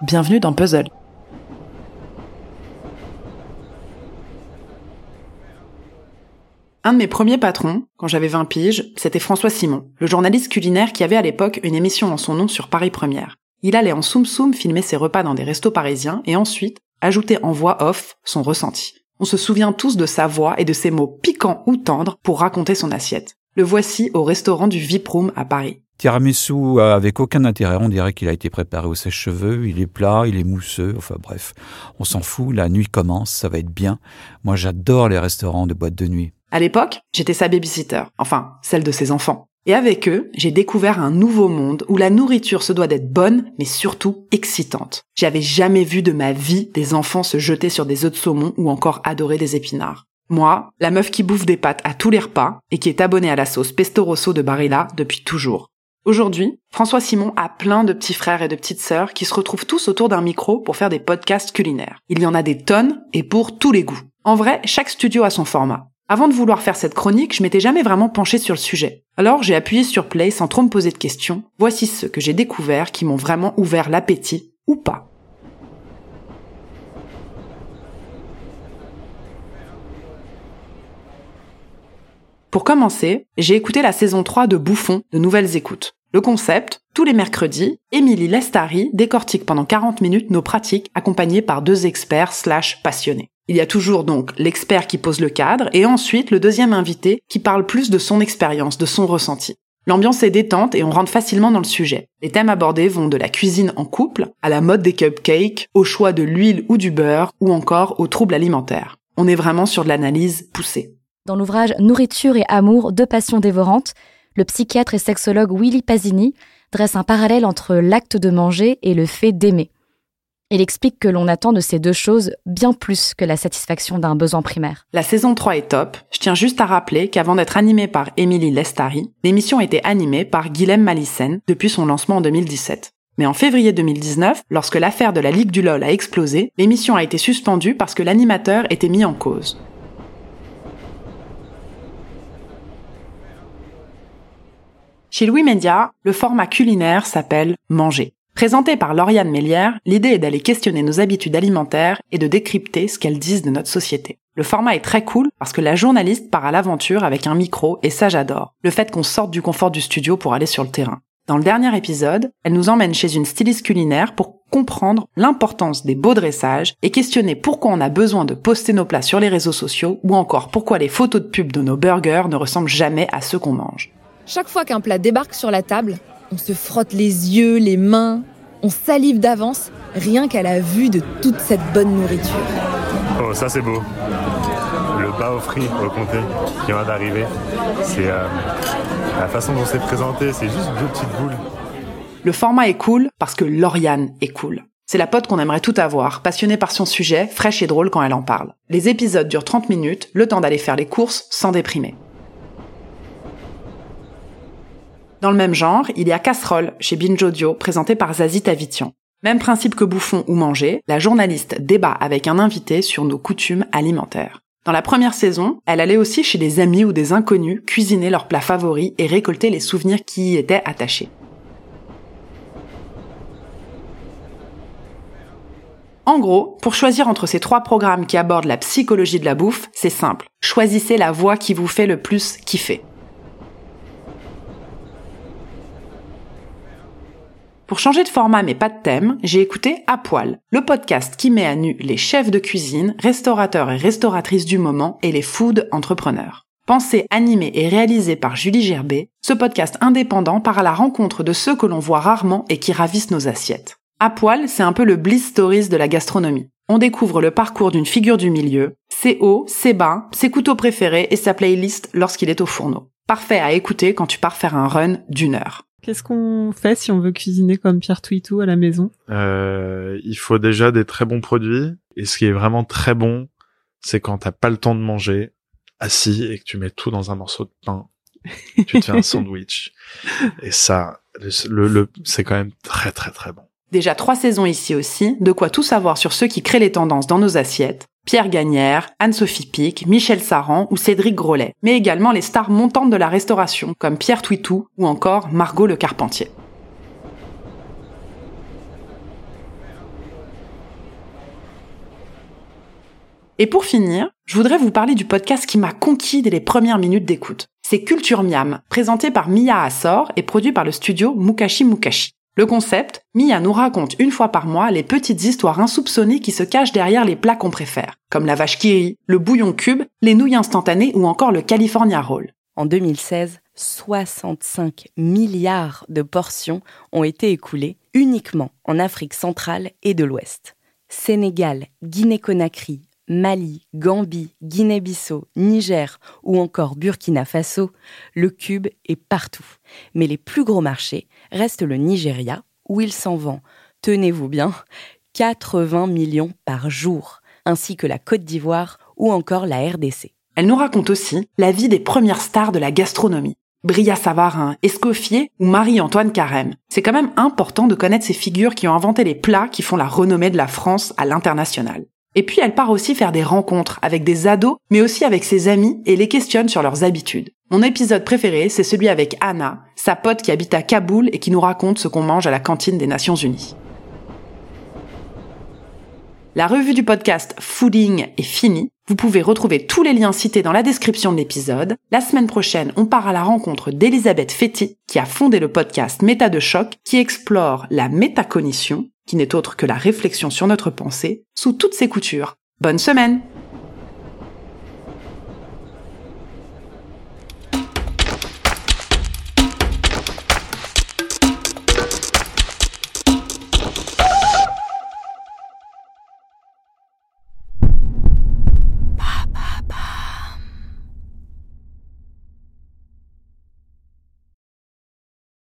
Bienvenue dans Puzzle. Un de mes premiers patrons, quand j'avais 20 piges, c'était François Simon, le journaliste culinaire qui avait à l'époque une émission en son nom sur Paris Première. Il allait en soum soum filmer ses repas dans des restos parisiens et ensuite ajouter en voix off son ressenti. On se souvient tous de sa voix et de ses mots piquants ou tendres pour raconter son assiette. Le voici au restaurant du VIP Room à Paris. Tiramisu avec aucun intérêt, on dirait qu'il a été préparé au sèche-cheveux, il est plat, il est mousseux, enfin bref, on s'en fout, la nuit commence, ça va être bien. Moi j'adore les restaurants de boîte de nuit. À l'époque, j'étais sa babysitter, enfin, celle de ses enfants. Et avec eux, j'ai découvert un nouveau monde où la nourriture se doit d'être bonne, mais surtout excitante. J'avais jamais vu de ma vie des enfants se jeter sur des œufs de saumon ou encore adorer des épinards. Moi, la meuf qui bouffe des pâtes à tous les repas et qui est abonnée à la sauce pesto rosso de Barilla depuis toujours. Aujourd'hui, François Simon a plein de petits frères et de petites sœurs qui se retrouvent tous autour d'un micro pour faire des podcasts culinaires. Il y en a des tonnes et pour tous les goûts. En vrai, chaque studio a son format. Avant de vouloir faire cette chronique, je m'étais jamais vraiment penché sur le sujet. Alors j'ai appuyé sur play sans trop me poser de questions. Voici ceux que j'ai découverts qui m'ont vraiment ouvert l'appétit, ou pas. Pour commencer, j'ai écouté la saison 3 de Bouffon de Nouvelles Écoutes. Le concept, tous les mercredis, Émilie Lestari décortique pendant 40 minutes nos pratiques accompagnées par deux experts slash passionnés. Il y a toujours donc l'expert qui pose le cadre et ensuite le deuxième invité qui parle plus de son expérience, de son ressenti. L'ambiance est détente et on rentre facilement dans le sujet. Les thèmes abordés vont de la cuisine en couple, à la mode des cupcakes, au choix de l'huile ou du beurre, ou encore aux troubles alimentaires. On est vraiment sur de l'analyse poussée. Dans l'ouvrage Nourriture et amour, deux passions dévorantes, le psychiatre et sexologue Willy Pasini dresse un parallèle entre l'acte de manger et le fait d'aimer. Il explique que l'on attend de ces deux choses bien plus que la satisfaction d'un besoin primaire. La saison 3 est top. Je tiens juste à rappeler qu'avant d'être animée par Émilie Lestari, l'émission était animée par Guilhem Malissen depuis son lancement en 2017. Mais en février 2019, lorsque l'affaire de la Ligue du LOL a explosé, l'émission a été suspendue parce que l'animateur était mis en cause. Chez Louis Média, le format culinaire s'appelle Manger. Présenté par Lauriane Mélière, l'idée est d'aller questionner nos habitudes alimentaires et de décrypter ce qu'elles disent de notre société. Le format est très cool parce que la journaliste part à l'aventure avec un micro et ça j'adore. Le fait qu'on sorte du confort du studio pour aller sur le terrain. Dans le dernier épisode, elle nous emmène chez une styliste culinaire pour comprendre l'importance des beaux dressages et questionner pourquoi on a besoin de poster nos plats sur les réseaux sociaux ou encore pourquoi les photos de pub de nos burgers ne ressemblent jamais à ceux qu'on mange. Chaque fois qu'un plat débarque sur la table, on se frotte les yeux, les mains, on salive d'avance, rien qu'à la vue de toute cette bonne nourriture. Oh, ça c'est beau. Le bas au frit au comté qui vient d'arriver. C'est euh, la façon dont c'est présenté, c'est juste deux petites boules. Le format est cool parce que Lauriane est cool. C'est la pote qu'on aimerait tout avoir, passionnée par son sujet, fraîche et drôle quand elle en parle. Les épisodes durent 30 minutes, le temps d'aller faire les courses sans déprimer. Dans le même genre, il y a Casserole chez Binge Audio, présenté par Zazie Tavitian. Même principe que Bouffon ou Manger, la journaliste débat avec un invité sur nos coutumes alimentaires. Dans la première saison, elle allait aussi chez des amis ou des inconnus cuisiner leurs plats favoris et récolter les souvenirs qui y étaient attachés. En gros, pour choisir entre ces trois programmes qui abordent la psychologie de la bouffe, c'est simple. Choisissez la voie qui vous fait le plus kiffer. Pour changer de format mais pas de thème, j'ai écouté À Poil, le podcast qui met à nu les chefs de cuisine, restaurateurs et restauratrices du moment et les food entrepreneurs. Pensé, animé et réalisé par Julie Gerbet, ce podcast indépendant part à la rencontre de ceux que l'on voit rarement et qui ravissent nos assiettes. À poil, c'est un peu le Bliss Stories de la gastronomie. On découvre le parcours d'une figure du milieu, ses hauts, ses bas, ses couteaux préférés et sa playlist lorsqu'il est au fourneau. Parfait à écouter quand tu pars faire un run d'une heure. Qu'est-ce qu'on fait si on veut cuisiner comme Pierre Twitou à la maison? Euh, Il faut déjà des très bons produits. Et ce qui est vraiment très bon, c'est quand t'as pas le temps de manger, assis et que tu mets tout dans un morceau de pain. tu te fais un sandwich. Et ça, le, le c'est quand même très très très bon. Déjà trois saisons ici aussi, de quoi tout savoir sur ceux qui créent les tendances dans nos assiettes. Pierre Gagnère, Anne-Sophie Pic, Michel Saran ou Cédric Grolet, mais également les stars montantes de la restauration, comme Pierre Twitou ou encore Margot Le Carpentier. Et pour finir, je voudrais vous parler du podcast qui m'a conquis dès les premières minutes d'écoute. C'est Culture Miam, présenté par Mia Assor et produit par le studio Mukashi Mukashi. Le concept, Mia nous raconte une fois par mois les petites histoires insoupçonnées qui se cachent derrière les plats qu'on préfère, comme la vache qui rit, le bouillon cube, les nouilles instantanées ou encore le California Roll. En 2016, 65 milliards de portions ont été écoulées uniquement en Afrique centrale et de l'Ouest. Sénégal, Guinée-Conakry, Mali, Gambie, Guinée-Bissau, Niger ou encore Burkina Faso, le cube est partout. Mais les plus gros marchés restent le Nigeria, où il s'en vend, tenez-vous bien, 80 millions par jour, ainsi que la Côte d'Ivoire ou encore la RDC. Elle nous raconte aussi la vie des premières stars de la gastronomie. Bria Savarin, Escoffier ou Marie-Antoine Carême. C'est quand même important de connaître ces figures qui ont inventé les plats qui font la renommée de la France à l'international. Et puis elle part aussi faire des rencontres avec des ados, mais aussi avec ses amis et les questionne sur leurs habitudes. Mon épisode préféré, c'est celui avec Anna, sa pote qui habite à Kaboul et qui nous raconte ce qu'on mange à la cantine des Nations Unies. La revue du podcast Fooding est finie. Vous pouvez retrouver tous les liens cités dans la description de l'épisode. La semaine prochaine, on part à la rencontre d'Elisabeth Fetty, qui a fondé le podcast Méta de choc, qui explore la métacognition, qui n'est autre que la réflexion sur notre pensée, sous toutes ses coutures. Bonne semaine!